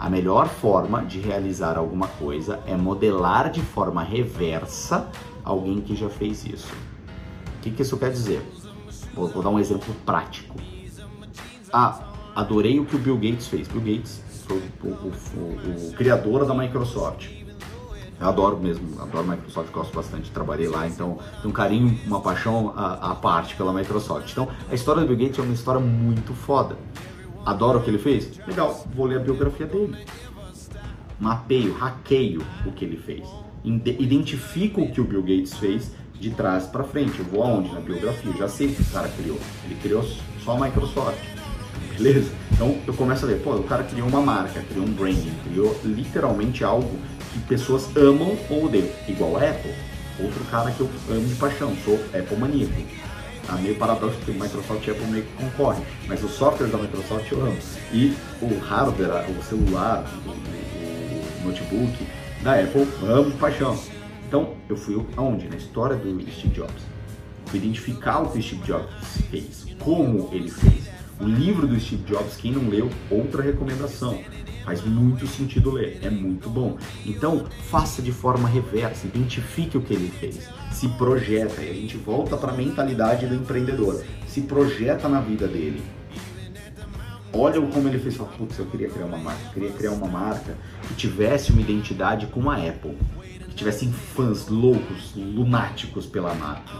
A melhor forma de realizar alguma coisa é modelar de forma reversa alguém que já fez isso. O que, que isso quer dizer? Vou, vou, dar um exemplo prático. Ah, adorei o que o Bill Gates fez. Bill Gates foi o, o, o, o criador da Microsoft. Eu adoro mesmo, adoro Microsoft, gosto bastante, trabalhei lá, então tem um carinho, uma paixão à parte pela Microsoft. Então, a história do Bill Gates é uma história muito foda. Adoro o que ele fez? Legal, vou ler a biografia dele. Mapeio, hackeio o que ele fez. Identifico o que o Bill Gates fez de trás para frente. Eu vou aonde? Na biografia. Eu já sei o que o cara criou. Ele criou só a Microsoft. Beleza? Então eu começo a ver, pô, o cara criou uma marca, criou um branding, criou literalmente algo que pessoas amam ou odeiam. Igual a Apple. Outro cara que eu amo de paixão, sou Apple maníaco. Tá meio paradoxo porque Microsoft e Apple meio que concorrem, mas o software da Microsoft eu amo. E o hardware, o celular, o, o notebook da Apple, amo de paixão. Então, eu fui aonde? Na história do Steve Jobs. Fui identificar o que o Steve Jobs fez, como ele fez. O livro do Steve Jobs, quem não leu, outra recomendação. Faz muito sentido ler, é muito bom. Então, faça de forma reversa, identifique o que ele fez, se projeta, e a gente volta para a mentalidade do empreendedor, se projeta na vida dele. Olha como ele fez, fala, putz, eu queria criar uma marca, eu queria criar uma marca que tivesse uma identidade como a Apple, que tivessem fãs loucos, lunáticos pela marca.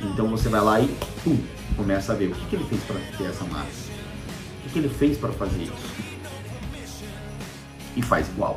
Então você vai lá e pum, começa a ver o que, que ele fez para ter essa marca, o que, que ele fez para fazer isso e faz igual.